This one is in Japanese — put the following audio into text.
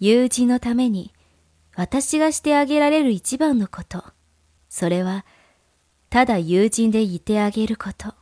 友人のために私がしてあげられる一番のこと。それは、ただ友人でいてあげること。